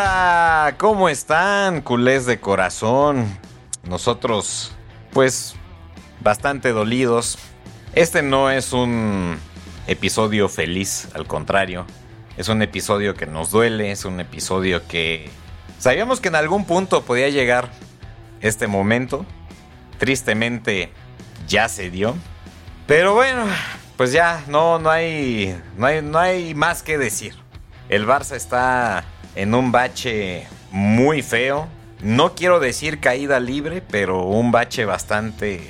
Hola, ¿cómo están, culés de corazón? Nosotros, pues, bastante dolidos. Este no es un episodio feliz, al contrario. Es un episodio que nos duele, es un episodio que sabíamos que en algún punto podía llegar este momento. Tristemente ya se dio. Pero bueno, pues ya no, no, hay, no, hay, no hay más que decir. El Barça está en un bache muy feo. No quiero decir caída libre, pero un bache bastante,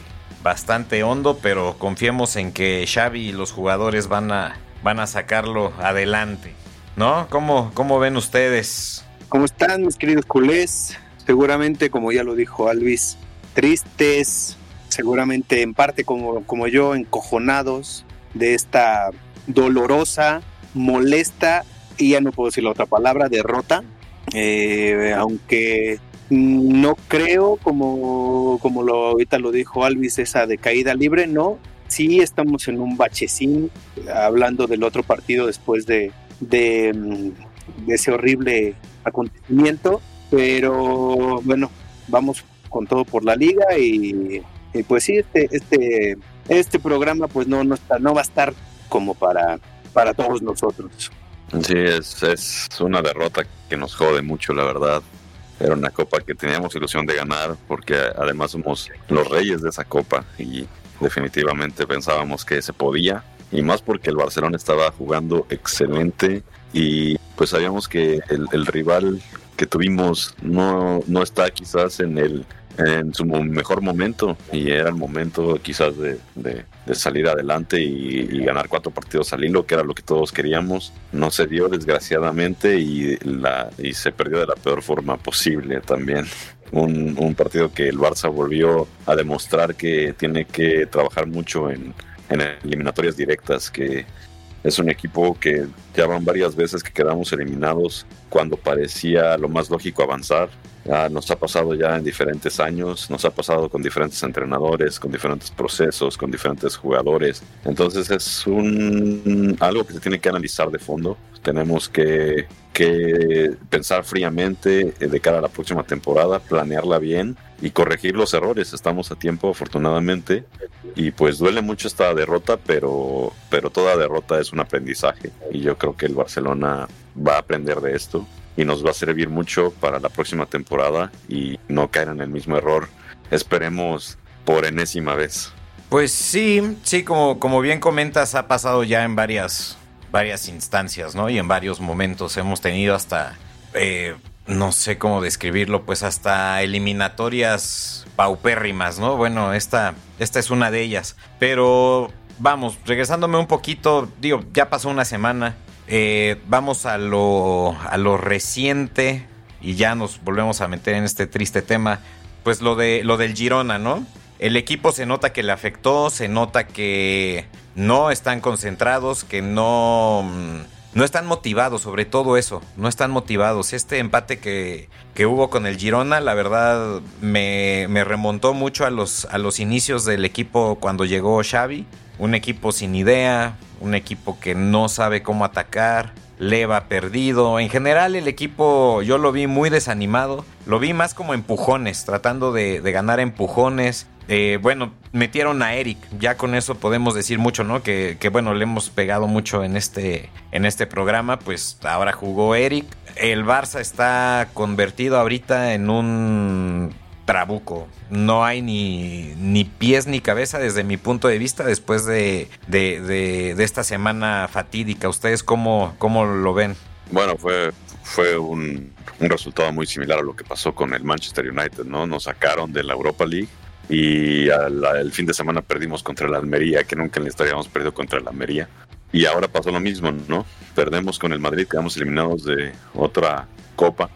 bastante hondo. Pero confiemos en que Xavi y los jugadores van a, van a sacarlo adelante. ¿No? ¿Cómo, cómo ven ustedes? ¿Cómo están, mis queridos culés? Seguramente, como ya lo dijo Alvis, tristes, seguramente en parte como, como yo, encojonados de esta dolorosa, molesta y ya no puedo decir la otra palabra, derrota. Eh, aunque no creo, como, como lo, ahorita lo dijo Alvis, esa de caída libre, no. Sí estamos en un bachecín, hablando del otro partido después de, de, de ese horrible acontecimiento, pero bueno, vamos con todo por la liga y, y pues sí, este, este, este programa pues no, no, está, no va a estar como para, para todos nosotros. Sí, es, es una derrota que nos jode mucho, la verdad. Era una copa que teníamos ilusión de ganar porque además somos los reyes de esa copa y definitivamente pensábamos que se podía y más porque el Barcelona estaba jugando excelente y pues sabíamos que el, rival que tuvimos no, no está quizás en el en su mejor momento y era el momento quizás de, salir adelante y, ganar cuatro partidos al hilo, que era lo que todos queríamos. No se dio desgraciadamente y, la, y se perdió de la peor forma posible también. Un, un partido que el Barça volvió a demostrar que tiene que trabajar mucho en, en eliminatorias directas, que es un equipo que ya van varias veces que quedamos eliminados cuando parecía lo más lógico avanzar. Ya nos ha pasado ya en diferentes años, nos ha pasado con diferentes entrenadores, con diferentes procesos, con diferentes jugadores. Entonces es un algo que se tiene que analizar de fondo. Tenemos que, que pensar fríamente de cara a la próxima temporada, planearla bien y corregir los errores. Estamos a tiempo, afortunadamente, y pues duele mucho esta derrota, pero, pero toda derrota es un aprendizaje y yo creo que el Barcelona va a aprender de esto y nos va a servir mucho para la próxima temporada y no caer en el mismo error. Esperemos por enésima vez. Pues sí, sí, como, como bien comentas, ha pasado ya en varias, varias instancias, ¿no? Y en varios momentos hemos tenido hasta, eh, no sé cómo describirlo, pues hasta eliminatorias paupérrimas, ¿no? Bueno, esta, esta es una de ellas. Pero vamos, regresándome un poquito, digo, ya pasó una semana. Eh, vamos a lo, a lo reciente y ya nos volvemos a meter en este triste tema. Pues lo, de, lo del Girona, ¿no? El equipo se nota que le afectó, se nota que no están concentrados, que no, no están motivados, sobre todo eso, no están motivados. Este empate que, que hubo con el Girona, la verdad, me, me remontó mucho a los, a los inicios del equipo cuando llegó Xavi. Un equipo sin idea, un equipo que no sabe cómo atacar, Leva perdido. En general el equipo yo lo vi muy desanimado. Lo vi más como empujones, tratando de, de ganar empujones. Eh, bueno, metieron a Eric. Ya con eso podemos decir mucho, ¿no? Que, bueno, le hemos pegado mucho en este, en este programa. Pues ahora jugó Eric. El Barça está convertido ahorita en un trabuco. No hay ni, ni pies ni cabeza desde mi punto de vista después de, de, de, de esta semana fatídica. ¿Ustedes cómo, cómo lo ven? Bueno, fue, fue un, un resultado muy similar a lo que pasó con el Manchester United, ¿no? Nos sacaron de la Europa League y al, el fin de semana perdimos contra la Almería, que nunca en la historia habíamos perdido contra la Almería. Y ahora pasó lo mismo, ¿no? Perdemos con el Madrid, quedamos eliminados de otra copa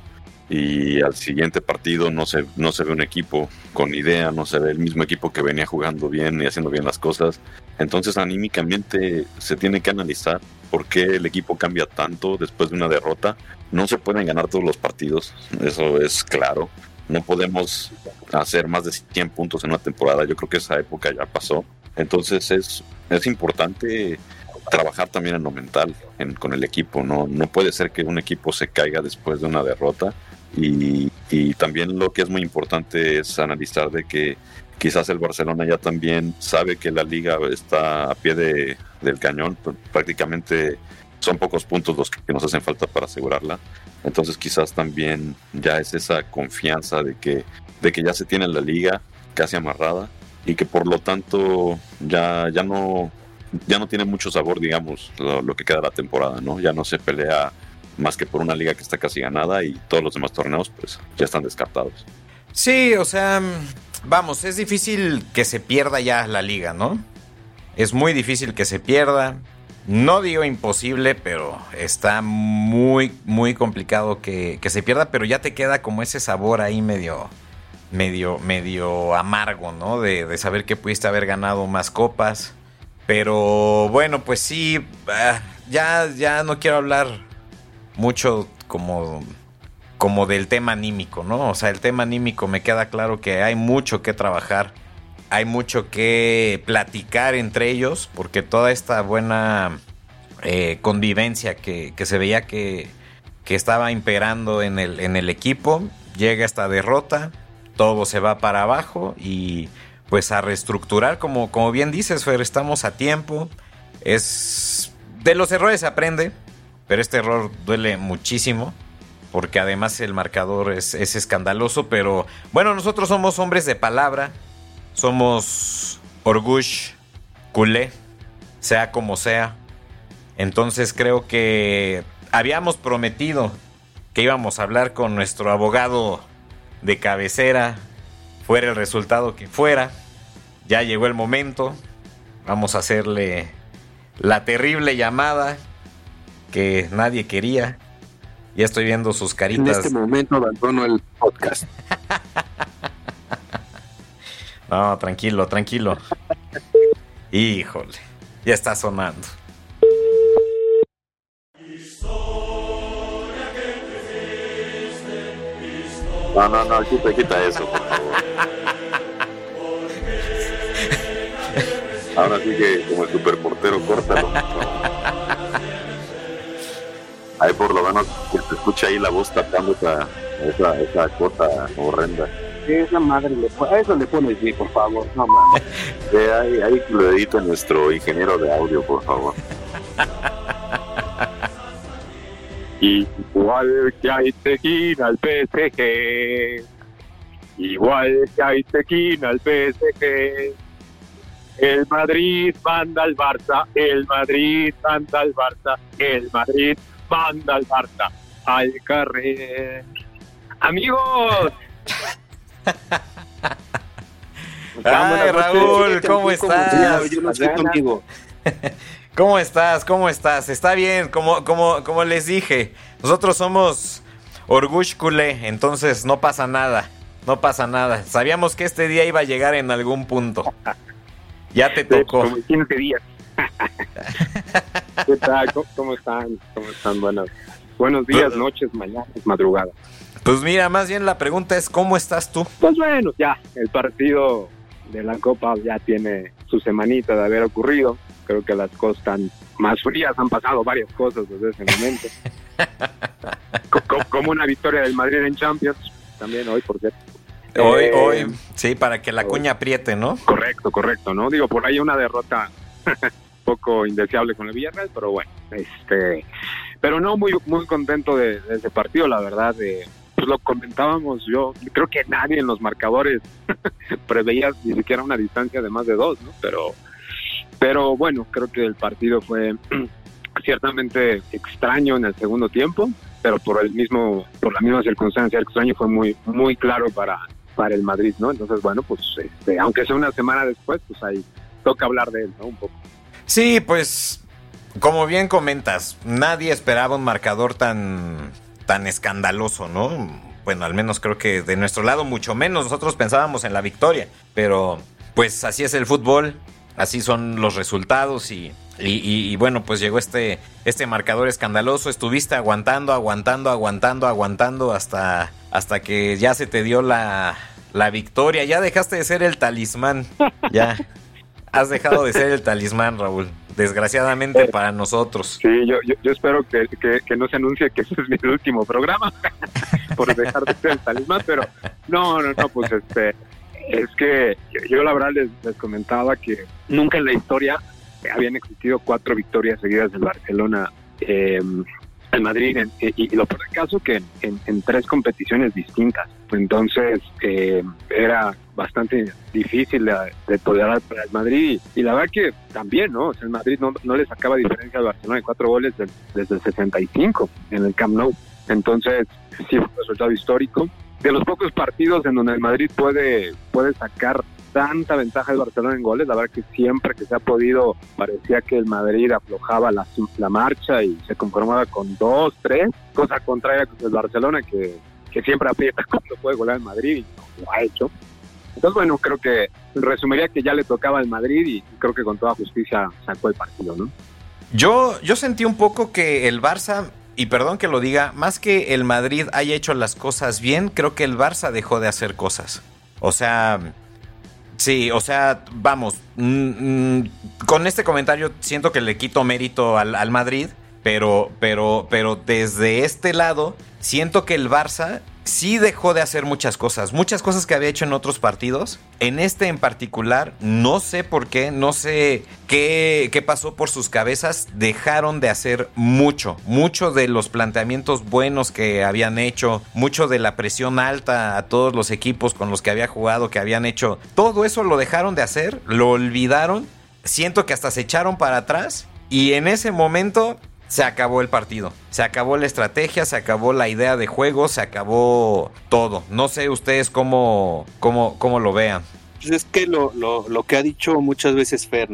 y al siguiente partido no se, no se ve un equipo con idea, no se ve el mismo equipo que venía jugando bien y haciendo bien las cosas. Entonces anímicamente se tiene que analizar por qué el equipo cambia tanto después de una derrota. No se pueden ganar todos los partidos, eso es claro. No podemos hacer más de 100 puntos en una temporada. Yo creo que esa época ya pasó. Entonces es, es importante trabajar también en lo mental en, con el equipo. ¿no? no puede ser que un equipo se caiga después de una derrota. Y, y también lo que es muy importante es analizar de que quizás el Barcelona ya también sabe que la liga está a pie de, del cañón. Prácticamente son pocos puntos los que nos hacen falta para asegurarla. Entonces quizás también ya es esa confianza de que, de que ya se tiene la liga casi amarrada y que por lo tanto ya, ya, no, ya no tiene mucho sabor, digamos, lo, lo que queda de la temporada, ¿no? Ya no se pelea más que por una liga que está casi ganada y todos los demás torneos pues ya están descartados. Sí, o sea, vamos, es difícil que se pierda ya la liga, ¿no? Es muy difícil que se pierda. No digo imposible, pero está muy, muy complicado que, que, se pierda, pero ya te queda como ese sabor ahí medio, medio, medio amargo, ¿no? De, de saber que pudiste haber ganado más copas. Pero bueno, pues sí, uh, ya, ya no quiero hablar mucho como, como del tema anímico, ¿no? O sea, el tema anímico me queda claro que hay mucho que trabajar hay mucho que platicar entre ellos, porque toda esta buena eh, convivencia que, que, se veía que, que estaba imperando en el, en el, equipo, llega esta derrota, todo se va para abajo y pues a reestructurar, como, como bien dices, Fer, estamos a tiempo, es de los errores se aprende, pero este error duele muchísimo. Porque además el marcador es, es escandaloso. Pero bueno, nosotros somos hombres de palabra somos orgush, culé, sea como sea. Entonces creo que habíamos prometido que íbamos a hablar con nuestro abogado de cabecera, fuera el resultado que fuera. Ya llegó el momento. Vamos a hacerle la terrible llamada que nadie quería. Ya estoy viendo sus caritas. En este momento abandono el podcast. No, tranquilo, tranquilo. Híjole, ya está sonando. No, no, no, quita, quita eso, por favor. Ahora sí que como el superportero, córtalo. Ahí por lo menos se escucha ahí la voz tapando esa, esa, esa cosa horrenda. Esa madre le a eso le pones sí, por favor, no mames. Eh, ahí, ahí lo edita nuestro ingeniero de audio, por favor. Igual que hay tequila al PSG. Igual que hay tequila al PSG. El Madrid manda al Barça. El Madrid manda al Barça. El Madrid manda al Barça. Al carrer. Amigos. Ay, Raúl, ¿cómo estás? Yo no estoy contigo. ¿Cómo estás? ¿Cómo estás? Está bien, como, como, como les dije, nosotros somos Orgush Culé, entonces no pasa nada, no pasa nada. Sabíamos que este día iba a llegar en algún punto. Ya te tocó. Como 15 días. ¿Qué tal? ¿Cómo están? ¿Cómo están? Buenas. Buenos días, noches, mañanas, madrugadas. Pues mira, más bien la pregunta es ¿cómo estás tú? Pues bueno, ya, el partido de la Copa ya tiene su semanita de haber ocurrido. Creo que las cosas están más frías, han pasado varias cosas desde ese momento. como una victoria del Madrid en Champions, también hoy, por cierto. Hoy, Eh, hoy, sí, para que la cuña apriete, ¿no? Correcto, correcto, ¿no? Digo, por ahí una derrota poco indeseable con el Villarreal, pero bueno, este, pero no muy muy contento de, de ese partido, la verdad, de, pues lo comentábamos yo, creo que nadie en los marcadores preveía ni siquiera una distancia de más de dos, ¿no? Pero, pero bueno, creo que el partido fue ciertamente extraño en el segundo tiempo, pero por el mismo, por la misma circunstancia extraño fue muy, muy claro para, para el Madrid, ¿no? Entonces, bueno, pues este, aunque sea una semana después, pues ahí toca hablar de él, ¿no? Un poco. Sí, pues, como bien comentas, nadie esperaba un marcador tan, tan escandaloso, ¿no? Bueno, al menos creo que de nuestro lado, mucho menos nosotros pensábamos en la victoria, pero pues así es el fútbol, así son los resultados y, y, bueno, pues llegó este, este marcador escandaloso, estuviste aguantando, aguantando, aguantando, aguantando hasta, hasta que ya se te dio la, la victoria, ya dejaste de ser el talismán, ya. Has dejado de ser el talismán, Raúl. Desgraciadamente para nosotros. Sí, yo, yo, yo espero que, que, que no se anuncie que este es mi último programa por dejar de ser el talismán, pero no, no, no, pues este, es que yo, la verdad les, les comentaba que nunca en la historia habían existido cuatro victorias seguidas del Barcelona eh, al Madrid en- y, y lo por el caso que en, en- en tres competiciones distintas. Entonces eh, era bastante difícil de, de tolerar para el Madrid y, la verdad que también, ¿no? El Madrid no, no le sacaba diferencia al Barcelona de cuatro goles desde el 65 en el Camp Nou. Entonces sí fue un resultado histórico. De los pocos partidos en donde el Madrid puede, puede sacar tanta ventaja del Barcelona en goles, la verdad que siempre que se ha podido parecía que el Madrid aflojaba la, la marcha y se conformaba con dos, tres, cosa contraria con el Barcelona que, que siempre aprieta cuando puede golear el Madrid y no lo ha hecho. Entonces, bueno, creo que resumiría que ya le tocaba al Madrid y creo que con toda justicia sacó el partido, ¿no? Yo, yo sentí un poco que el Barça, y perdón que lo diga, más que el Madrid haya hecho las cosas bien, creo que el Barça dejó de hacer cosas. O sea, sí, o sea, vamos, mm, mm, con este comentario siento que le quito mérito al, al Madrid, pero, pero, pero desde este lado siento que el Barça sí dejó de hacer muchas cosas, muchas cosas que había hecho en otros partidos. En este en particular, no sé por qué, no sé qué, qué pasó por sus cabezas, dejaron de hacer mucho, mucho de los planteamientos buenos que habían hecho, mucho de la presión alta a todos los equipos con los que había jugado, que habían hecho, todo eso lo dejaron de hacer, lo olvidaron, siento que hasta se echaron para atrás. Y en ese momento se acabó el partido. Se acabó la estrategia, se acabó la idea de juego, se acabó todo. No sé ustedes cómo, cómo, cómo lo vean. Pues es que lo, lo, lo que ha dicho muchas veces Fer,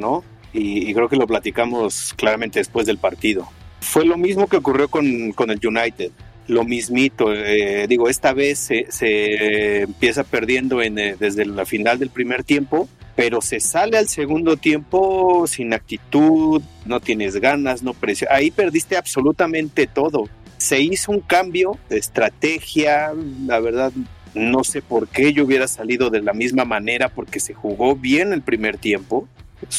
y creo que lo platicamos claramente después del partido. Fue lo mismo que ocurrió con, con el United. Lo mismito. eh, digo, esta vez se, se empieza perdiendo en, eh, desde la final del primer tiempo, pero se sale al segundo tiempo sin actitud, no tienes ganas, no presión. Ahí perdiste absolutamente todo. Se hizo un cambio de estrategia, la verdad no sé por qué yo hubiera salido de la misma manera porque se jugó bien el primer tiempo.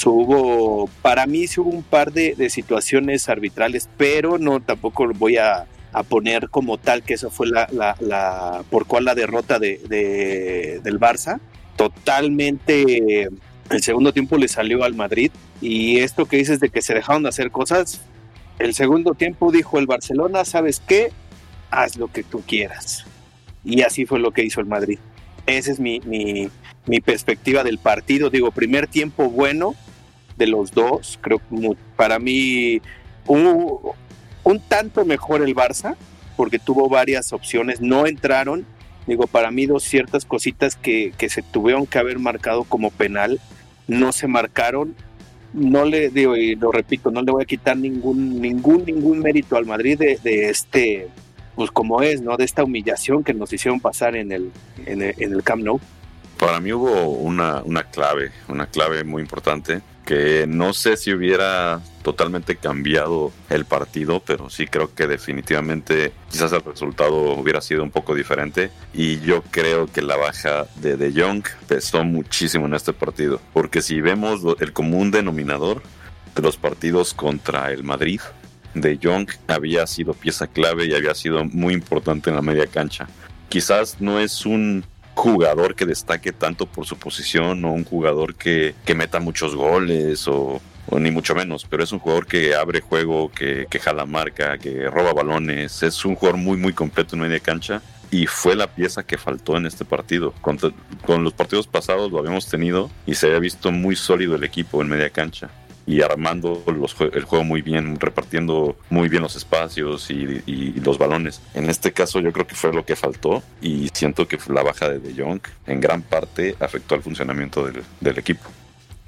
Hubo, para mí sí hubo un par de, situaciones arbitrales, pero no tampoco voy a, poner como tal que eso fue la, por cuál la derrota de, de- del Barça. Totalmente el segundo tiempo le salió al Madrid y esto que dices de que se dejaron de hacer cosas, el segundo tiempo dijo el Barcelona, ¿sabes qué? Haz lo que tú quieras. Y así fue lo que hizo el Madrid. Esa es mi, mi, mi perspectiva del partido. Digo, primer tiempo bueno de los dos. Creo que para mí un, un tanto mejor el Barça, porque tuvo varias opciones, no entraron. Digo, para mí dos ciertas cositas que, que se tuvieron que haber marcado como penal, no se marcaron. No le digo, y lo repito, no le voy a quitar ningún, ningún, ningún mérito al Madrid de, de este, pues como es, ¿no? De esta humillación que nos hicieron pasar en el, en el, en el Camp Nou. Para mí hubo una, una clave, una clave muy importante, que no sé si hubiera totalmente cambiado el partido, pero sí creo que definitivamente quizás el resultado hubiera sido un poco diferente. Y yo creo que la baja de De Jong pesó muchísimo en este partido, porque si vemos el común denominador de los partidos contra el Madrid, De Jong había sido pieza clave y había sido muy importante en la media cancha. Quizás no es un jugador que destaque tanto por su posición o un jugador que, que meta muchos goles o, ni mucho menos, pero es un jugador que abre juego, que, que jala marca, que roba balones, es un jugador muy muy completo en media cancha y fue la pieza que faltó en este partido. Con, los partidos pasados lo habíamos tenido y se había visto muy sólido el equipo en media cancha y armando los, el juego muy bien, repartiendo muy bien los espacios y, los balones. En este caso yo creo que fue lo que faltó y siento que la baja de De Jong en gran parte afectó al funcionamiento del equipo.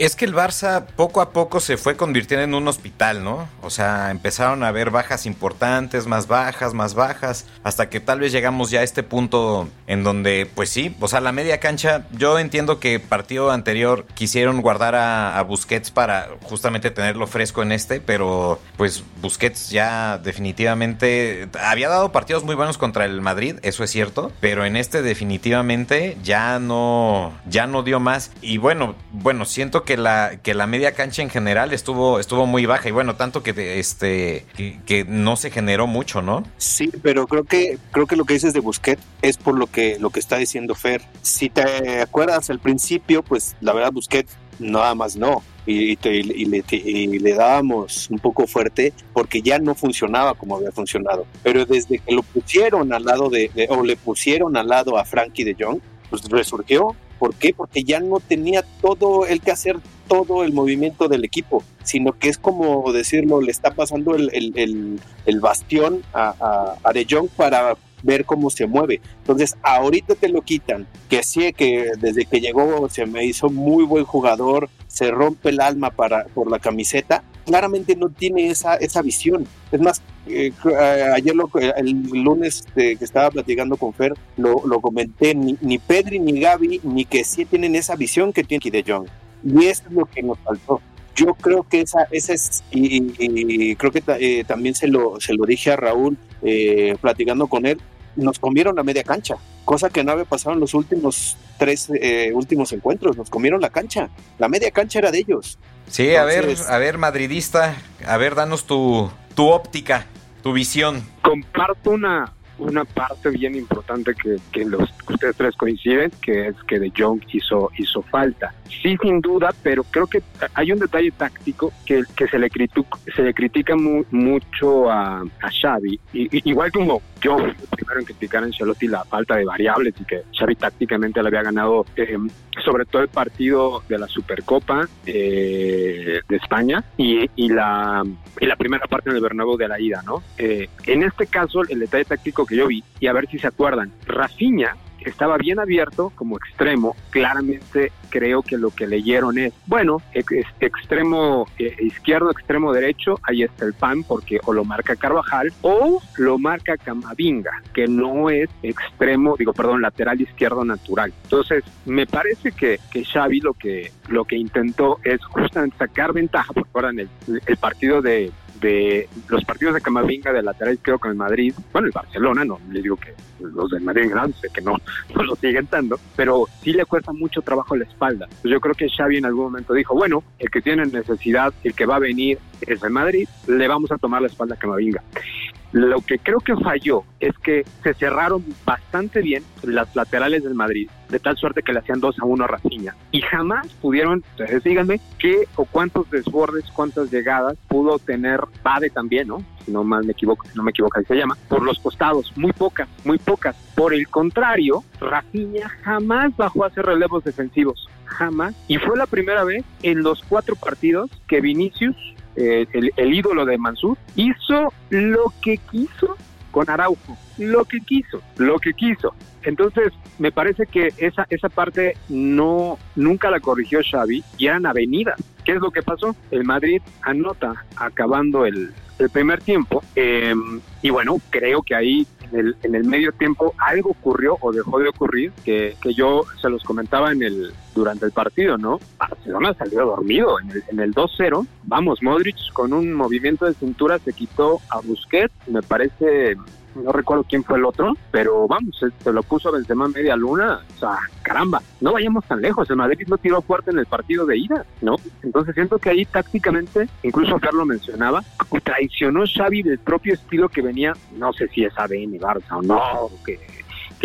Es que el Barça poco a poco se fue convirtiendo en un hospital, ¿no? O sea, empezaron a haber bajas importantes, más bajas, más bajas, hasta que tal vez llegamos ya a este punto en donde, pues sí, o sea, la media cancha, yo entiendo que partido anterior quisieron guardar a, a Busquets para justamente tenerlo fresco en este, pero pues Busquets ya definitivamente había dado partidos muy buenos contra el Madrid, eso es cierto, pero en este definitivamente ya no, ya no dio más. Y bueno, bueno, siento que la, que la media cancha en general estuvo, estuvo muy baja y bueno, tanto que este que, que, no se generó mucho, ¿no? Sí, pero creo que creo que lo que dices de Busquets es por lo que lo que está diciendo Fer. Si te acuerdas al principio, pues la verdad Busquets nada más no. Y, te, y, le, y, le, dábamos un poco fuerte porque ya no funcionaba como había funcionado. Pero desde que lo pusieron al lado de, de o le pusieron al lado a Frankie de Jong, pues resurgió. ¿Por qué? Porque ya no tenía todo el que hacer todo el movimiento del equipo, sino que es como decirlo, le está pasando el, el, bastión a, a, Jong para ver cómo se mueve. Entonces, ahorita te lo quitan, que sí, que desde que llegó se me hizo muy buen jugador, se rompe el alma para, por la camiseta, claramente no tiene esa, esa visión. Es más, eh, ayer lo, el lunes que estaba platicando con Fer, lo, lo comenté, ni, ni, Pedri ni Gaby, ni que sí tienen esa visión que tiene De Jong. Y eso es lo que nos faltó yo creo que esa, esa es, y, y creo que eh, también se lo, se lo dije a Raúl eh, platicando con él, nos comieron la media cancha, cosa que no había pasado en los últimos tres eh, últimos encuentros, nos comieron la cancha, la media cancha era de ellos. Sí, Entonces, a ver, a ver, madridista, a ver, danos tu, tu óptica, tu visión. Comparto una, una parte bien importante que, que los ustedes tres coinciden, que es que De Jong hizo, hizo falta. Sí, sin duda, pero creo que hay un detalle táctico que, que se, le critica, se le critica mu, mucho a, a Xavi. Y, igual como yo primero en criticar a Ancelotti la falta de variables y que Xavi tácticamente le había ganado eh, sobre todo el partido de la Supercopa eh, de España y, y, la, y la primera parte del Bernabéu de la ida, ¿no? Eh, en este caso, el detalle táctico que yo vi, y a ver si se acuerdan, Rafinha estaba bien abierto como extremo. Claramente creo que lo que leyeron es, bueno, ex extremo eh, izquierdo, extremo derecho, ahí está el pan porque o lo marca Carvajal o lo marca Camavinga, que no es extremo, digo, perdón, lateral izquierdo natural. Entonces, me parece que, que Xavi lo que, lo que intentó es justamente sacar ventaja, porque ahora en el, el partido de, de los partidos de Camavinga de lateral creo con el Madrid, bueno, el Barcelona, no le digo que los del Madrid grandes, que no, no lo siguen tanto, pero sí le cuesta mucho trabajo la espalda. Pues yo creo que Xavi en algún momento dijo, bueno, el que tiene necesidad, el que va a venir es el Madrid, le vamos a tomar la espalda a Camavinga. Lo que creo que falló es que se cerraron bastante bien las laterales del Madrid, de tal suerte que le hacían 2 a 1 a Rafinha. Y jamás pudieron, entonces díganme, qué o cuántos desbordes, cuántas llegadas pudo tener Bade también, ¿no? Si no mal me equivoco, si no me equivoco, ahí se llama, por los costados, muy pocas, muy pocas. Por el contrario, Rafinha jamás bajó a hacer relevos defensivos, jamás. Y fue la primera vez en los cuatro partidos que Vinicius eh, el, el, ídolo de Mansur, hizo lo que quiso con Araujo, lo que quiso, lo que quiso. Entonces, me parece que esa, esa parte no, nunca la corrigió Xavi y eran avenidas. ¿Qué es lo que pasó? El Madrid anota acabando el, primer tiempo eh, y bueno, creo que ahí en el, en el, medio tiempo algo ocurrió o dejó de ocurrir que, que, yo se los comentaba en el durante el partido, ¿no? Barcelona salió dormido en el, en el 2-0. Vamos, Modric con un movimiento de cintura se quitó a Busquets, me parece no recuerdo quién fue el otro, pero vamos, se, lo puso a Benzema media luna, o sea, caramba, no vayamos tan lejos, el Madrid no tiró fuerte en el partido de ida, ¿no? Entonces siento que ahí tácticamente, incluso Fer lo mencionaba, traicionó Xavi del propio estilo que venía, no sé si es ADN Barça o no, que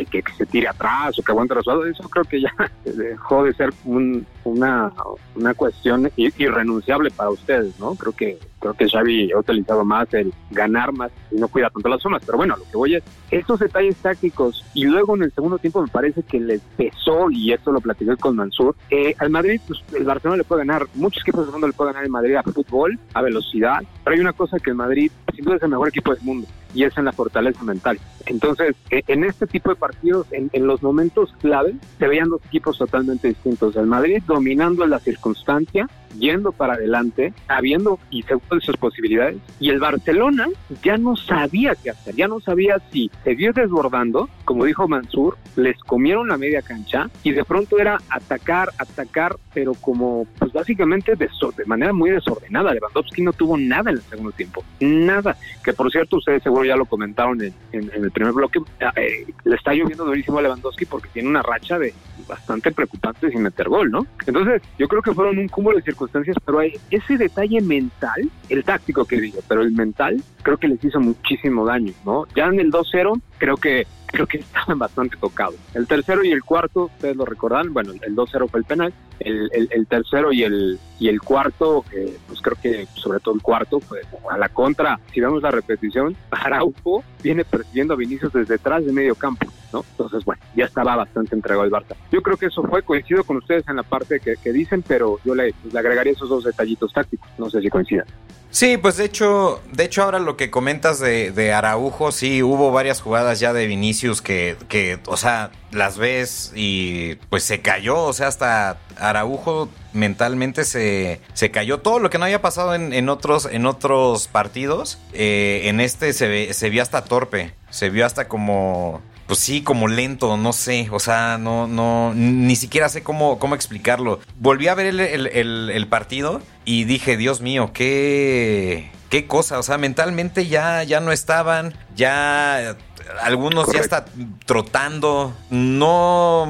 que, que, se tire atrás o que aguante resultados, eso creo que ya dejó de ser un, una, una cuestión irrenunciable para ustedes, ¿no? Creo que creo que Xavi ha utilizado más el ganar más y no cuida tanto las zonas, pero bueno, lo que voy es, estos detalles tácticos y luego en el segundo tiempo me parece que les pesó, y esto lo platiqué con Mansur, eh, al Madrid, pues, el Barcelona le puede ganar, muchos equipos del mundo le pueden ganar al Madrid a fútbol, a velocidad, pero hay una cosa que el Madrid sin duda es el mejor equipo del mundo y es en la fortaleza mental. Entonces, e, en este tipo de partidos, en, los momentos clave, se veían dos equipos totalmente distintos. El Madrid dominando la circunstancia, yendo para adelante, sabiendo y seguro de sus posibilidades, y el Barcelona ya no sabía qué hacer, ya no sabía si seguir desbordando, como dijo Mansur, les comieron la media cancha y de pronto era atacar, atacar, pero como pues básicamente de, de manera muy desordenada. Lewandowski no tuvo nada en el segundo tiempo, nada. Que por cierto, ustedes seguro ya lo comentaron en, en, en el primer bloque, eh, le está lloviendo durísimo a Lewandowski porque tiene una racha de bastante preocupante sin meter gol, ¿no? Entonces, yo creo que fueron un cúmulo de circunstancias, pero hay ese detalle mental, el táctico que digo, pero el mental, creo que les hizo muchísimo daño, ¿no? Ya en el 2-0, creo que creo que estaban bastante tocados. El tercero y el cuarto, ustedes lo recordan, bueno, el 2-0 fue el penal, el, el, el, tercero y el, y el cuarto, eh, pues creo que sobre todo el cuarto, fue a la contra, si vemos la repetición, Araujo viene persiguiendo a Vinicius desde detrás de medio campo, ¿no? Entonces, bueno, ya estaba bastante entregado el Barça. Yo creo que eso fue, coincido con ustedes en la parte que, dicen, pero yo le, pues, le agregaría esos dos detallitos tácticos, no sé si coincidan. Sí, pues de hecho, de hecho ahora lo que comentas de, de, Araujo, sí, hubo varias jugadas ya de Vinicius que, que, o sea, las ves y pues se cayó, o sea, hasta Araujo mentalmente se, se cayó. Todo lo que no había pasado en, en otros, en otros partidos, eh, en este se, ve, se vio hasta torpe, se vio hasta como pues sí, como lento, no sé, o sea, no, no, ni siquiera sé cómo, cómo explicarlo. Volví a ver el, el, el, el partido y dije, Dios mío, qué, qué cosa, o sea, mentalmente ya, ya no estaban, ya algunos Correcto. ya está trotando. No,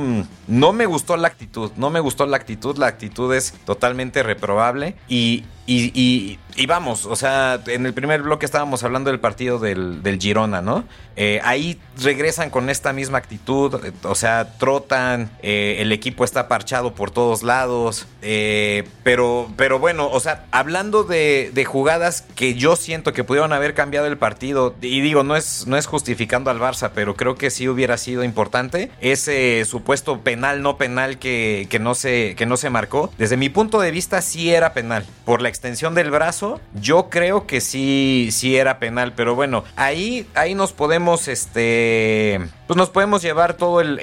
no me gustó la actitud. No me gustó la actitud. La actitud es totalmente reprobable. Y, y, y, y vamos, o sea, en el primer bloque estábamos hablando del partido del, del Girona, ¿no? Eh, ahí regresan con esta misma actitud. O sea, trotan. Eh, el equipo está parchado por todos lados. Eh, pero, pero bueno, o sea, hablando de, de jugadas que yo siento que pudieron haber cambiado el partido. Y digo, no es, no es justificando al Barça, pero creo que sí hubiera sido importante. Ese supuesto penal, no penal que, que, no se, que no se marcó. Desde mi punto de vista, sí era penal. Por la extensión del brazo, yo creo que sí, sí era penal. Pero bueno, ahí, ahí nos podemos, este. Pues nos podemos llevar todo el,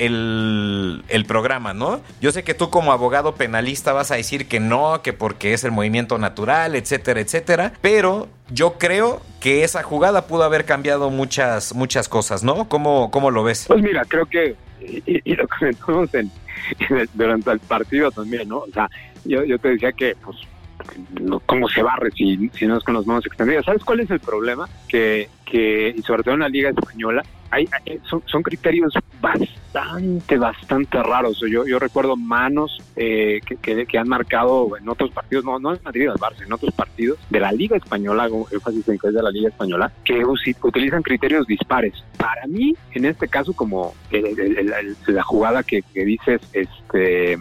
el, programa, ¿no? Yo sé que tú, como abogado penalista, vas a decir que no, que porque es el movimiento natural, etcétera, etcétera. Pero yo creo que esa jugada pudo haber cambiado muchas, muchas cosas, ¿no? ¿Cómo, cómo lo ves? Pues mira, creo que, y, y lo comentamos en, durante el partido también, ¿no? O sea, yo, yo te decía que, pues, cómo se barre si, si no es con las manos extendidas. ¿Sabes cuál es el problema? Que, que y sobre todo en la Liga Española, hay, son, son, criterios bastante, bastante raros. Yo, yo recuerdo manos eh, que, que, han marcado en otros partidos, no, no en Madrid, al Barça, en otros partidos de la Liga Española, énfasis en que es de la Liga Española, que utilizan criterios dispares. Para mí, en este caso, como el, la jugada que, que dices este,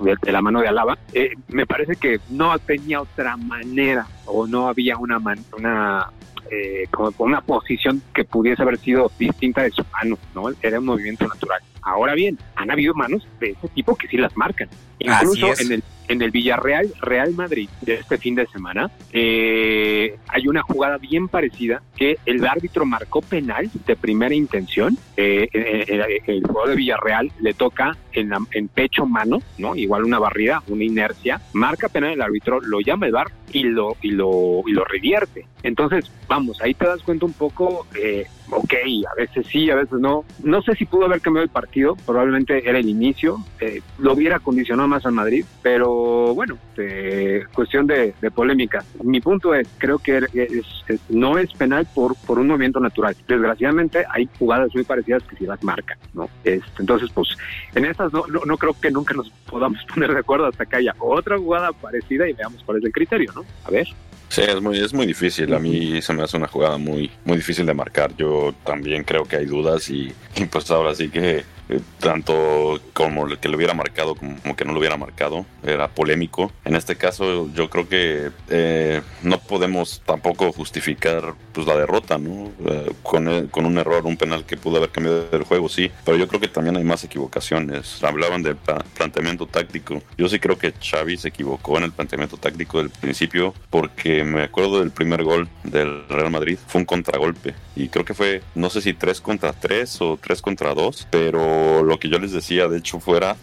de, de, la mano de Alaba, eh, me parece que no tenía otra manera o no había una, man, una eh, como con una posición que pudiese haber sido distinta de su mano, ¿no? Era un movimiento natural. Ahora bien, han habido manos de ese tipo que sí las marcan. Incluso en el, en el Villarreal Real Madrid de este fin de semana eh, hay una jugada bien parecida que el árbitro marcó penal de primera intención. Eh, el, el, jugador de Villarreal le toca en, la, en pecho mano, ¿no? Igual una barrida, una inercia, marca penal el árbitro, lo llama el bar y lo, y lo, y lo revierte. Entonces, vamos, ahí te das cuenta un poco, eh, ok, a veces sí, a veces no. No sé si pudo haber cambiado el partido, probablemente era el inicio, eh, lo hubiera condicionado más al Madrid, pero bueno, eh, cuestión de, polémica. Mi punto es, creo que es, no es penal por, un movimiento natural. Desgraciadamente hay jugadas muy parecidas que sí las marcan, ¿no? Este, entonces, pues, en estas no, no, no, creo que nunca nos podamos poner de acuerdo hasta que haya otra jugada parecida y veamos cuál es el criterio, ¿no? A ver. Sí, es muy, es muy difícil. A mí se me hace una jugada muy, muy difícil de marcar. Yo también creo que hay dudas y, y pues ahora sí que eh, tanto como que lo hubiera marcado como que no lo hubiera marcado, era polémico. En este caso yo creo que eh, no podemos tampoco justificar pues la derrota, ¿no? Eh, con, con, un error, un penal que pudo haber cambiado el juego, sí, pero yo creo que también hay más equivocaciones. Hablaban del planteamiento táctico. Yo sí creo que Xavi se equivocó en el planteamiento táctico del principio porque me acuerdo del primer gol del Real Madrid, fue un contragolpe y creo que fue, no sé si 3 contra 3 o 3 contra 2, pero lo que yo les decía, de hecho, fuera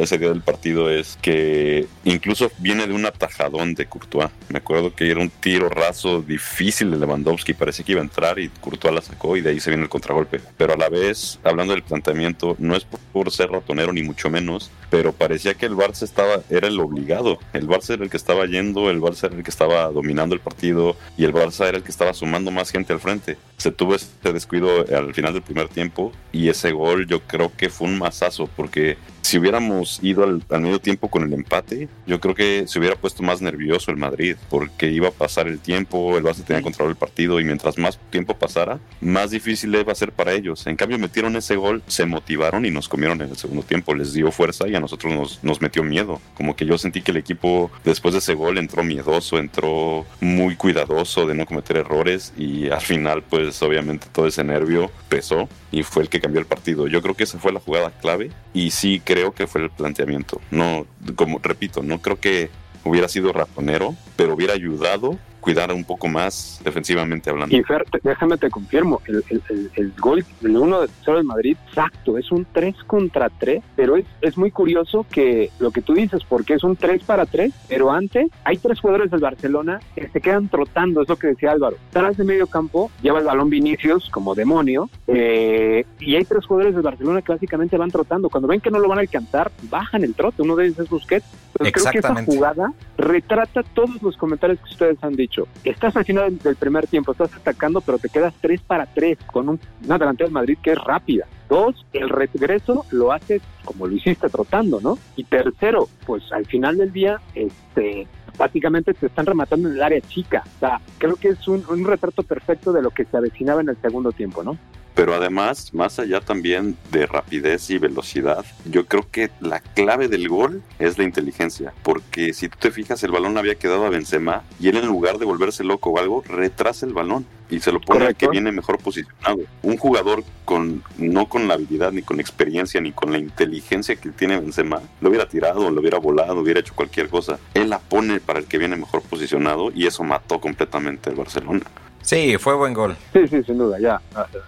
ese día del partido es que incluso viene de un atajadón de Courtois. Me acuerdo que era un tiro raso difícil de Lewandowski, parecía que iba a entrar y Courtois la sacó y de ahí se viene el contragolpe. Pero a la vez, hablando del planteamiento, no es por ser ratonero ni mucho menos, pero parecía que el Barça estaba, era el obligado. El Barça era el que estaba yendo, el Barça era el que estaba dominando el partido y el Barça era el que estaba sumando más gente al frente. Se tuvo este descuido al final del primer tiempo y ese gol yo creo que fue un masazo porque si hubiéramos ido al, medio tiempo con el empate, yo creo que se hubiera puesto más nervioso el Madrid, porque iba a pasar el tiempo, el Barça tenía control el partido y mientras más tiempo pasara, más difícil iba a ser para ellos. En cambio, metieron ese gol, se motivaron y nos comieron en el segundo tiempo, les dio fuerza y a nosotros nos, nos metió miedo. Como que yo sentí que el equipo después de ese gol entró miedoso, entró muy cuidadoso de no cometer errores y al final, pues obviamente todo ese nervio pesó y fue el que cambió el partido. Yo creo que esa fue la jugada clave y sí creo que fue el planteamiento. No, como repito, no creo que hubiera sido ratonero, pero hubiera ayudado cuidar un poco más defensivamente hablando. Y Fer, déjame te confirmo, el, el, el, gol, el 1 de del Madrid, exacto, es un 3 contra 3, pero es, es muy curioso que lo que tú dices, porque es un 3 para 3, pero antes hay tres jugadores del Barcelona que se quedan trotando, es lo que decía Álvaro. Tras de medio campo, lleva el balón Vinicius como demonio, eh, y hay tres jugadores del Barcelona que básicamente van trotando. Cuando ven que no lo van a alcanzar, bajan el trote, uno de ellos es Busquets. Entonces creo que esa jugada retrata todos los comentarios que ustedes han dicho Estás al final del primer tiempo, estás atacando, pero te quedas 3 para 3 con un, una delantera del Madrid que es rápida. Dos, el regreso lo haces como lo hiciste trotando, ¿no? Y tercero, pues al final del día, este, básicamente te están rematando en el área chica. O sea, creo que es un, un retrato perfecto de lo que se avecinaba en el segundo tiempo, ¿no? Pero además, más allá también de rapidez y velocidad, yo creo que la clave del gol es la inteligencia. Porque si tú te fijas, el balón había quedado a Benzema y él en lugar de volverse loco o algo, retrasa el balón y se lo pone al que viene mejor posicionado. Un jugador con no con la habilidad ni con experiencia ni con la inteligencia que tiene Benzema, lo hubiera tirado, lo hubiera volado, hubiera hecho cualquier cosa. Él la pone para el que viene mejor posicionado y eso mató completamente al Barcelona. Sí, fue buen gol. Sí, sí, sin duda, ya.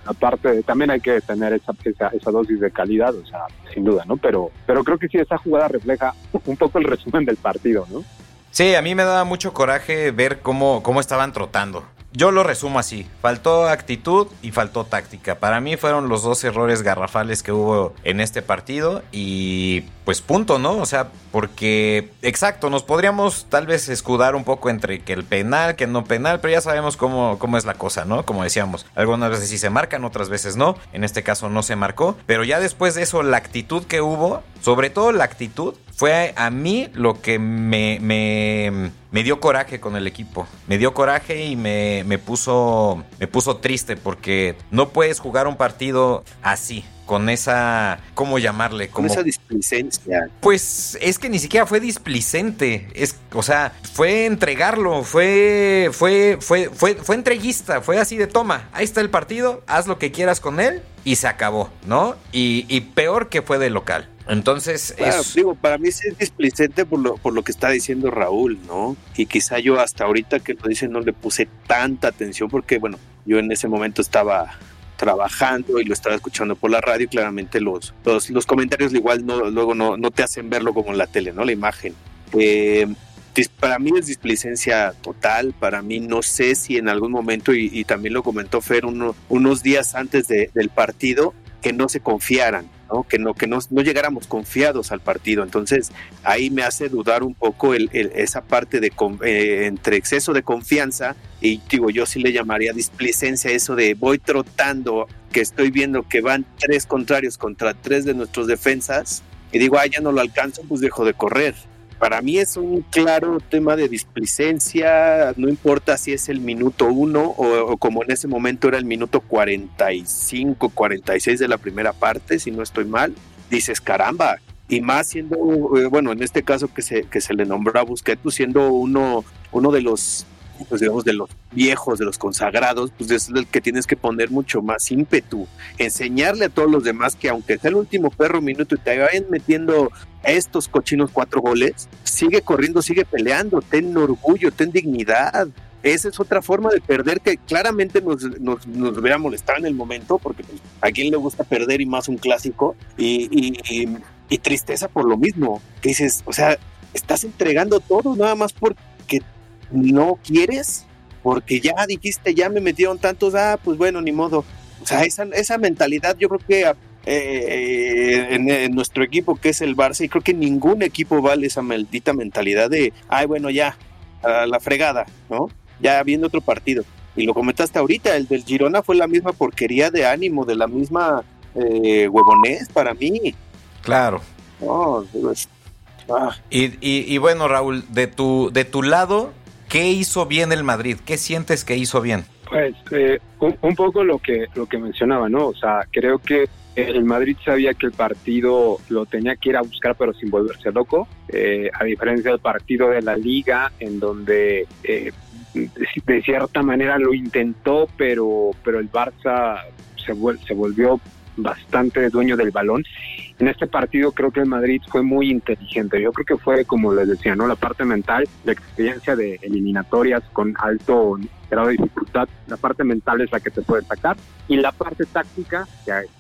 Aparte, también hay que tener esa, esa, dosis de calidad, o sea, sin duda, ¿no? Pero, pero creo que sí, esa jugada refleja un poco el resumen del partido, ¿no? Sí, a mí me daba mucho coraje ver cómo, cómo estaban trotando. Yo lo resumo así, faltó actitud y faltó táctica. Para mí fueron los dos errores garrafales que hubo en este partido y pues punto, ¿no? O sea, porque exacto, nos podríamos tal vez escudar un poco entre que el penal, que no penal, pero ya sabemos cómo, cómo es la cosa, ¿no? Como decíamos, algunas veces sí se marcan, otras veces no. En este caso no se marcó, pero ya después de eso la actitud que hubo, sobre todo la actitud, fue a mí lo que me, me, me, dio coraje con el equipo. Me dio coraje y me, me, puso, me puso triste porque no puedes jugar un partido así. Con esa, ¿cómo llamarle? Como, con esa displicencia. Pues es que ni siquiera fue displicente. Es, o sea, fue entregarlo, fue, fue, fue, fue, fue entreguista, fue así de toma, ahí está el partido, haz lo que quieras con él y se acabó, ¿no? Y, y peor que fue de local. Entonces, digo, para mí es displicente por lo, por lo que está diciendo Raúl, ¿no? Y quizá yo hasta ahorita que lo dice no le puse tanta atención porque, bueno, yo en ese momento estaba trabajando y lo estaba escuchando por la radio claramente los, los, los comentarios igual no, luego no, no, te hacen verlo como en la tele, ¿no? La imagen. Eh, para mí es displicencia total, para mí no sé si en algún momento, y, también lo comentó Fer unos días antes del partido, que no se confiaran, que no que no, llegáramos confiados al partido. Entonces ahí me hace dudar un poco el, esa parte de eh, entre exceso de confianza y digo yo sí le llamaría displicencia eso de voy trotando que estoy viendo que van tres contrarios contra tres de nuestros defensas y digo ah ya no lo alcanzo pues dejo de correr para mí es un claro tema de displicencia, no importa si es el minuto uno o, o, como en ese momento era el minuto 45, 46 de la primera parte, si no estoy mal, dices caramba, y más siendo, eh, bueno, en este caso que se, que se le nombró a Busquets, pues siendo uno, uno de los pues digamos, de los viejos, de los consagrados, pues es el que tienes que poner mucho más ímpetu, enseñarle a todos los demás que aunque sea el último perro minuto y te vayan metiendo estos cochinos cuatro goles, sigue corriendo, sigue peleando, ten orgullo, ten dignidad. Esa es otra forma de perder que claramente nos, nos, nos hubiera molestado en el momento, porque pues, a quien le gusta perder y más un clásico, y, y, y tristeza por lo mismo, que dices, o sea, estás entregando todo nada más porque no quieres, porque ya dijiste, ya me metieron tantos, ah, pues bueno, ni modo. O sea, esa, esa mentalidad yo creo que eh, en, en, nuestro equipo que es el Barça, y creo que ningún equipo vale esa maldita mentalidad de, ay, bueno, ya, a la fregada, ¿no? Ya viendo otro partido. Y lo comentaste ahorita, el del Girona fue la misma porquería de ánimo, de la misma eh, huevonés para mí. Claro. No, pues, ah. y, y, y bueno, Raúl, de tu, de tu lado, ¿Qué hizo bien el Madrid? ¿Qué sientes que hizo bien? Pues eh, un, poco lo que lo que mencionaba, ¿no? O sea, creo que el Madrid sabía que el partido lo tenía que ir a buscar, pero sin volverse loco. Eh, a diferencia del partido de la Liga, en donde eh, de cierta manera lo intentó, pero pero el Barça se, vuel se volvió bastante dueño del balón. En este partido creo que el Madrid fue muy inteligente. Yo creo que fue, como les decía, ¿no? La parte mental, la experiencia de eliminatorias con alto grado de dificultad. La parte mental es la que te puede sacar. Y la parte táctica,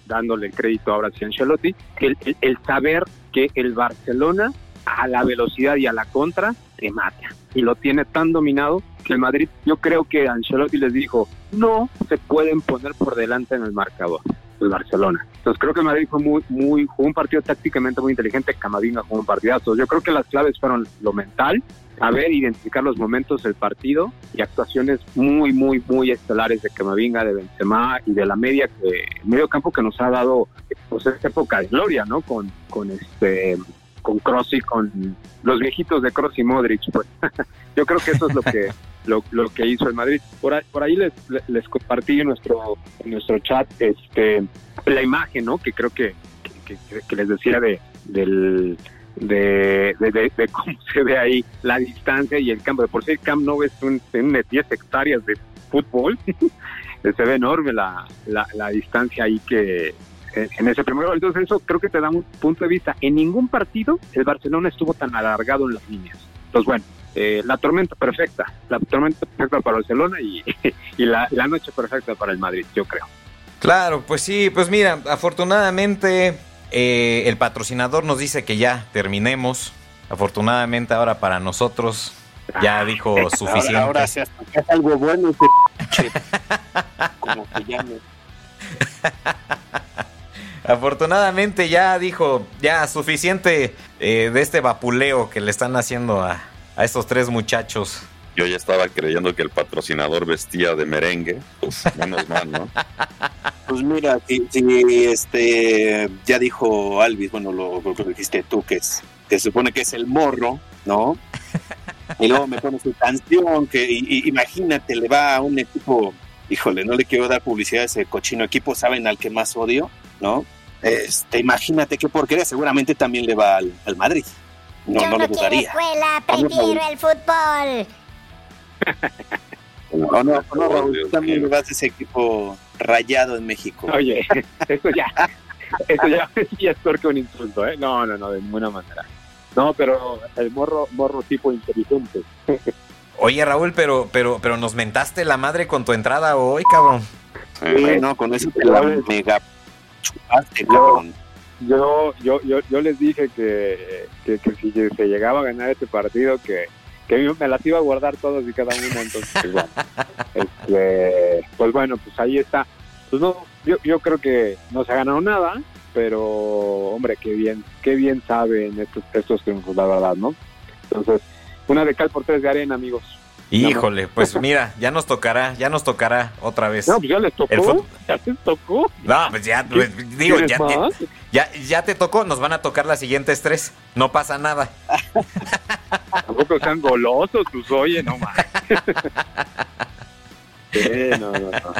dándole crédito ahora a Ancelotti, el, el, el saber que el Barcelona a la velocidad y a la contra te mata. Y lo tiene tan dominado que el Madrid, yo creo que Ancelotti les dijo, no se pueden poner por delante en el marcador el Barcelona. Entonces creo que Madrid fue muy, muy, jugó un partido tácticamente muy inteligente, Camavinga jugó un partidazo. Yo creo que las claves fueron lo mental, saber identificar los momentos del partido y actuaciones muy, muy, muy estelares de Camavinga, de Benzema y de la media que medio campo que nos ha dado pues esta época de gloria, ¿no? Con, con este con Cross y con los viejitos de Cross y Modric. Pues yo creo que eso es lo que lo, lo que hizo el Madrid. Por ahí, por ahí les, les compartí en nuestro en nuestro chat este la imagen, ¿no? Que creo que, que, les decía de del de, de, de, de, cómo se ve ahí la distancia y el campo. De por sí el Camp no es un, un 10 hectáreas de fútbol. se ve enorme la, la, la distancia ahí que, en ese primer gol. Entonces eso creo que te da un punto de vista. En ningún partido el Barcelona estuvo tan alargado en las líneas. Entonces bueno, eh, la tormenta perfecta, la tormenta perfecta para Barcelona y, y la, la, noche perfecta para el Madrid, yo creo. Claro, pues sí, pues mira, afortunadamente eh, el patrocinador nos dice que ya terminemos. Afortunadamente ahora para nosotros ya dijo suficiente. Ahora, ahora se hace algo bueno. Que, como que ya me... Afortunadamente ya dijo, ya suficiente eh, de este vapuleo que le están haciendo a, a, estos tres muchachos. Yo ya estaba creyendo que el patrocinador vestía de merengue, pues menos mal, ¿no? Pues mira, si, si este ya dijo Alvis, bueno, lo, lo, dijiste tú, que es que se supone que es el morro, ¿no? Y luego me pone su canción, que y, y, imagínate, le va a un equipo, híjole, no le quiero dar publicidad a ese cochino equipo, ¿saben al que más odio? ¿no? Este, imagínate qué porquería, seguramente también le va al, al Madrid. No, Yo no, no escuela, prefiero el fútbol. No, no, no, Raúl, tú también le vas a ese equipo rayado en México. Oye, eso ya, eso ya, ya es peor que un insulto, ¿eh? No, no, no, de ninguna manera. No, pero el morro, morro tipo inteligente. Oye, Raúl, pero, pero, pero nos mentaste la madre con tu entrada hoy, cabrón. Sí, no, con eso te la mega chupaste, yo, yo, yo, yo, yo, les dije que, que, que, si se llegaba a ganar este partido, que, que me las iba a guardar todos y cada uno. Entonces, pues bueno, este, pues, bueno pues ahí está. Pues no, yo, yo creo que no se ha ganado nada, pero hombre, qué bien, qué bien saben estos, estos triunfos, la verdad, ¿no? Entonces, una de cal por tres de arena, amigos. Híjole, pues mira, ya nos tocará, ya nos tocará otra vez. No, pues ya les tocó. Ya les tocó. No, pues ya, pues, digo, ¿Quieres ya, ya, ya te tocó, nos van a tocar las siguientes tres. No pasa nada. Tampoco sean golosos, pues oye, no más. Sí, no, no, no.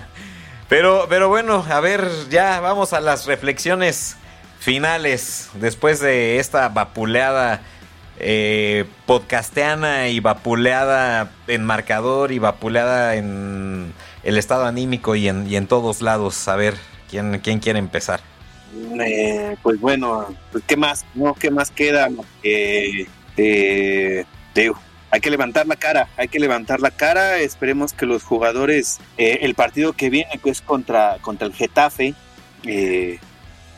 Pero, pero bueno, a ver, ya vamos a las reflexiones finales después de esta vapuleada eh, podcasteana y vapuleada en marcador y vapuleada en el estado anímico y en, y en todos lados. A ver, ¿quién, quién quiere empezar? Eh, pues bueno, pues qué más, no, qué más queda. Eh, hay que levantar la cara, hay que levantar la cara. Esperemos que los jugadores, eh, el partido que viene, que es contra, contra el Getafe, eh,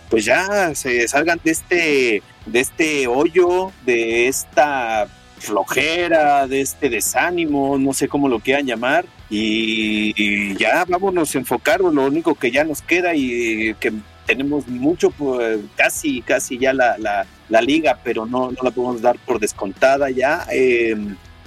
pues ya se salgan de este, de este hoyo, de esta flojera, de este desánimo, no sé cómo lo quieran llamar, y, ya vámonos a enfocarnos, lo único que ya nos queda y que tenemos mucho, pues, casi, casi ya la, la, liga, pero no, no la podemos dar por descontada ya. eh,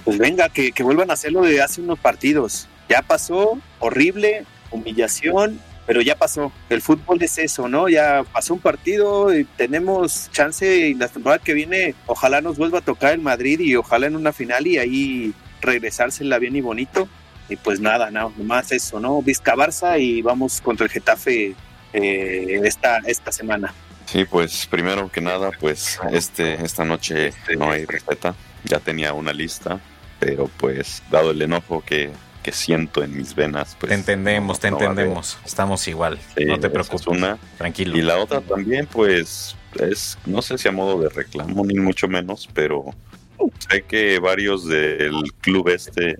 pues venga, que, que vuelvan a hacerlo de hace unos partidos. Ya pasó, horrible, humillación, pero ya pasó. El fútbol es eso, ¿no? Ya pasó un partido y tenemos chance y la temporada que viene, ojalá nos vuelva a tocar el Madrid y ojalá en una final y ahí regresársela bien y bonito. Y pues nada, no, nomás eso, ¿no? Vizca Barça y vamos contra el Getafe eh, esta, esta semana. Sí, pues primero que nada, pues este esta noche no hay receta. Ya tenía una lista, pero pues dado el enojo que, que siento en mis venas, pues te entendemos, no- te no entendemos. Estamos igual. Sí, no te esa es preocupes. una. Tranquilo. Y la otra también, pues, es, no sé si a modo de reclamo, ni mucho menos, pero sé que varios del club este,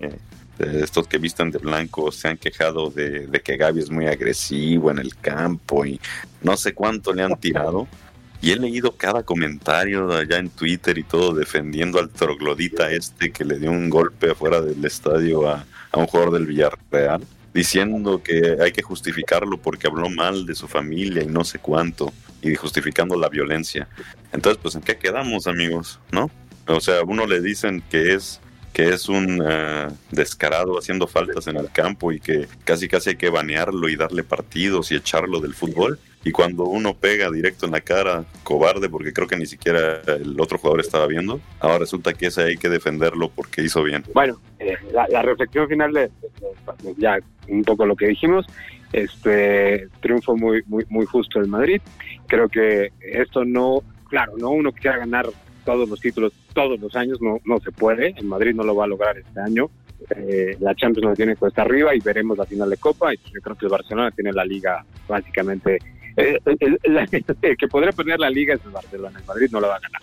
de estos que visten de blanco, se han quejado de, de que Gaby es muy agresivo en el campo y no sé cuánto le han tirado. Y he leído cada comentario allá en Twitter y todo defendiendo al troglodita este que le dio un golpe afuera del estadio a, a un jugador del Villarreal diciendo que hay que justificarlo porque habló mal de su familia y no sé cuánto, y justificando la violencia. Entonces, pues, ¿en qué quedamos, amigos? ¿No? O sea, a uno le dicen que es que es un eh, descarado haciendo faltas en el campo y que casi casi hay que banearlo y darle partidos y echarlo del fútbol. Y cuando uno pega directo en la cara, cobarde, porque creo que ni siquiera el otro jugador estaba viendo, ahora resulta que ese hay que defenderlo porque hizo bien. Bueno, la, reflexión final de, ya un poco lo que dijimos, este triunfo muy muy muy justo del Madrid. Creo que esto no, claro, no uno quisiera ganar todos los títulos todos los años, no no se puede. El Madrid no lo va a lograr este año. Eh, la Champions la tiene cuesta arriba y veremos la final de Copa. Y yo creo que el Barcelona tiene la liga básicamente. Eh, el, el- el que podría perder la liga es el Barcelona, el Madrid no la va a ganar.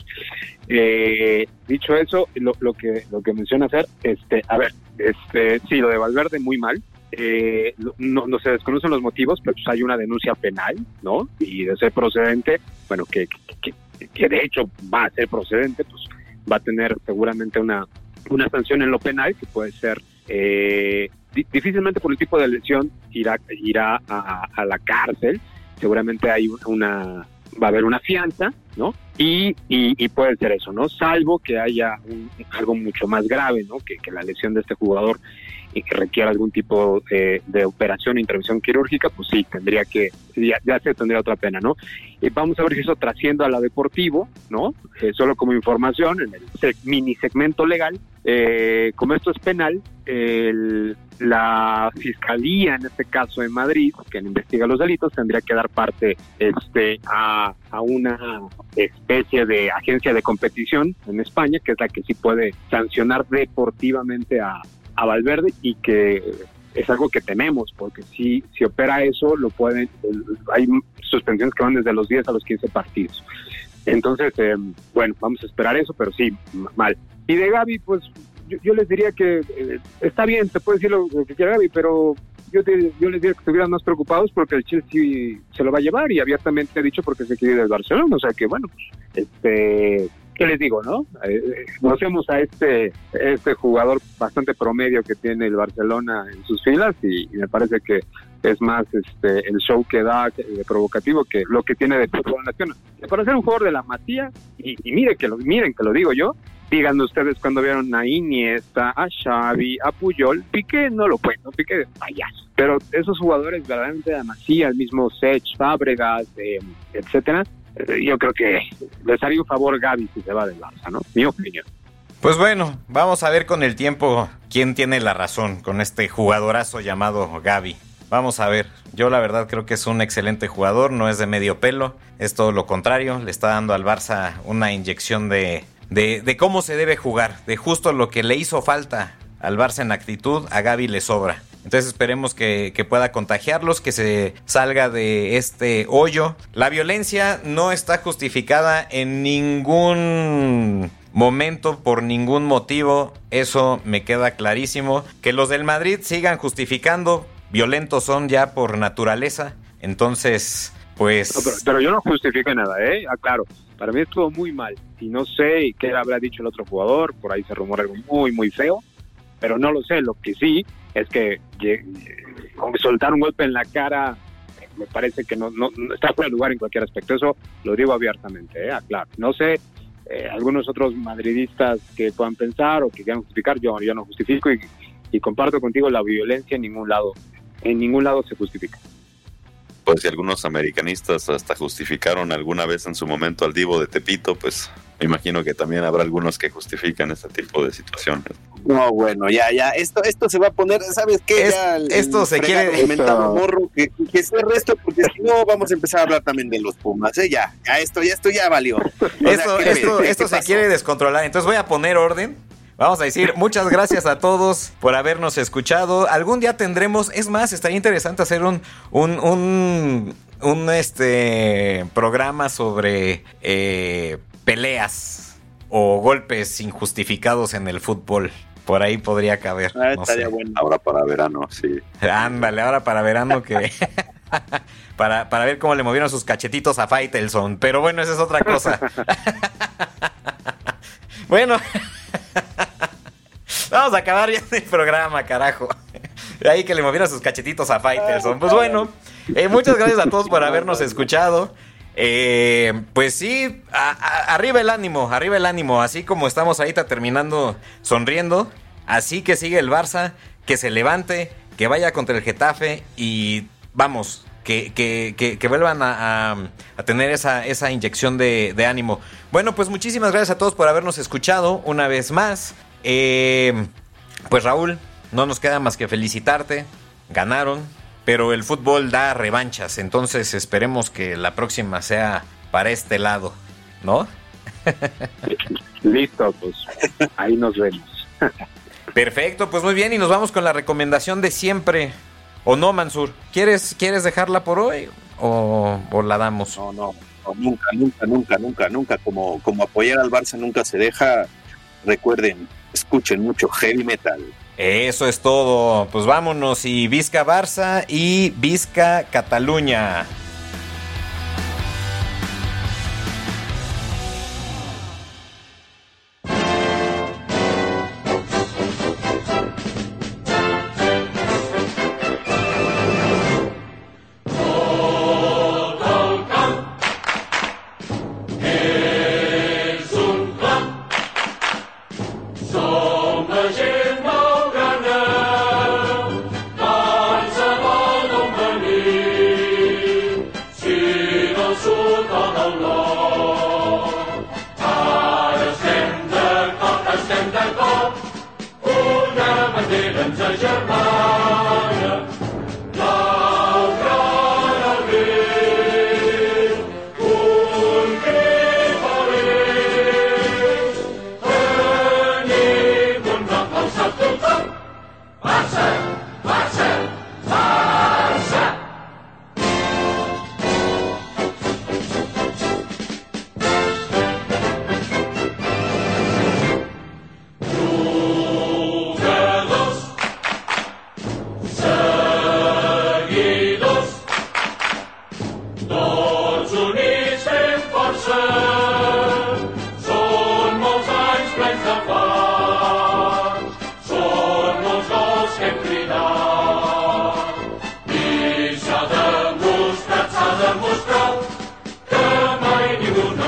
Eh, dicho eso, lo, lo que lo que menciona hacer, este, a ver, este, sí, lo de Valverde muy mal. Eh, no, no se desconocen los motivos, pero pues hay una denuncia penal, ¿no? Y de ser procedente, bueno, que, que, que- de hecho va a ser procedente, pues va a tener seguramente una, una sanción en lo penal que puede ser eh, di- difícilmente por el tipo de lesión irá irá a la cárcel seguramente hay una va a haber una fianza no y, y, y puede ser eso no salvo que haya un- algo mucho más grave no que, que la lesión de este jugador y que requiera algún tipo eh, de operación intervención quirúrgica pues sí tendría que ya, ya se tendría otra pena no y vamos a ver si eso trasciende a la deportivo no Eh, solo como información en el mini segmento legal eh, como esto es penal, el- la fiscalía, en este caso en Madrid, que investiga los delitos, tendría que dar parte este, a una especie de agencia de competición en España, que es la que sí puede sancionar deportivamente a, a Valverde y que es algo que tememos, porque si, si opera eso, lo pueden, hay suspensiones que van desde los 10 a los 15 partidos. Entonces, eh, bueno, vamos a esperar eso, pero sí, mal. Y de Gaby, pues yo, yo les diría que eh, está bien, se puede decir lo, lo que quiera Gaby, pero yo, te- yo les diría que estuvieran más preocupados porque el Chelsea se lo va a llevar y abiertamente ha dicho porque se quiere ir del Barcelona. O sea que, bueno, pues, este, ¿qué les digo, no? Eh, eh, conocemos a este, este jugador bastante promedio que tiene el Barcelona en sus filas y, me parece que es más este el show que da eh, provocativo que lo que tiene de fútbol nacional. Para ser un jugador de la Masía, y, y mire que lo, miren que lo digo yo, Díganme ustedes cuando vieron a Iniesta, a Xavi, a Puyol, Piqué no lo cuento, Piqué es payaso. Pero esos jugadores verdaderamente de Masía, el mismo Sech, Fábregas, eh, etcétera, yo creo que les haría un favor Gaby si se va del Barça, ¿no? Mi opinión. Pues bueno, vamos a ver con el tiempo quién tiene la razón con este jugadorazo llamado Gaby. Vamos a ver, yo la verdad creo que es un excelente jugador, no es de medio pelo, es todo lo contrario, le está dando al Barça una inyección de, de, de cómo se debe jugar, de justo lo que le hizo falta al Barça en actitud, a Gaby le sobra. Entonces esperemos que, que, pueda contagiarlos, que se salga de este hoyo. La violencia no está justificada en ningún momento, por ningún motivo. Eso me queda clarísimo. Que los del Madrid sigan justificando. Violentos son ya por naturaleza. Entonces, pues... Pero, yo no justifico nada, ¿eh? Aclaro. Para mí estuvo muy mal. Y no sé qué habrá dicho el otro jugador. Por ahí se rumora algo muy, muy feo. Pero no lo sé. Lo que sí es que soltar un golpe en la cara me parece que no, no, está fuera de lugar en cualquier aspecto. Eso lo digo abiertamente, ¿eh? claro. No sé, eh, algunos otros madridistas que puedan pensar o que quieran justificar, yo, yo no justifico y, comparto contigo la violencia en ningún lado, en ningún lado se justifica. Pues si algunos americanistas hasta justificaron alguna vez en su momento al Divo de Tepito, pues me imagino que también habrá algunos que justifican este tipo de situaciones. No, bueno, ya, ya, esto, esto se va a poner, ¿sabes qué? Es, ya el, esto se quiere... Esto... Morro, que, que se resto, porque si no vamos a empezar a hablar también de los Pumas, ¿eh? Ya, ya, esto, ya, esto ya valió. O esto, sea, esto, esto se pasó? quiere descontrolar, entonces voy a poner orden. Vamos a decir muchas gracias a todos por habernos escuchado. Algún día tendremos, es más, estaría interesante hacer un, un, un, un este programa sobre eh, peleas o golpes injustificados en el fútbol. Por ahí podría caber. Ah, no sé. bueno. Ahora para verano, sí. Ándale, ahora para verano que. para, para ver cómo le movieron sus cachetitos a Faitelson. Pero bueno, esa es otra cosa. bueno. Vamos a acabar ya el programa, carajo. De ahí que le movieron sus cachetitos a Faitelson. Pues bueno, eh, muchas gracias a todos por habernos escuchado. Eh, pues sí, arriba el ánimo, arriba el ánimo. Así como estamos ahorita terminando sonriendo. Así que sigue el Barça, que se levante, que vaya contra el Getafe y vamos, que, que, que, que vuelvan a, a, a, tener esa, esa inyección de, de, ánimo. Bueno, pues muchísimas gracias a todos por habernos escuchado una vez más. Eh, pues Raúl, no nos queda más que felicitarte. Ganaron, pero el fútbol da revanchas, entonces esperemos que la próxima sea para este lado, ¿no? Listo, pues ahí nos vemos. Perfecto, pues muy bien, y nos vamos con la recomendación de siempre. ¿O no, Mansur? ¿Quieres, ¿quieres dejarla por hoy o, o la damos? No, no, no, nunca, nunca, nunca, nunca, nunca. Como, como apoyar al Barça nunca se deja. Recuerden, escuchen mucho heavy metal. Eso es todo. Pues vámonos y Vizca Barça y Vizca Cataluña.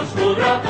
nos cubra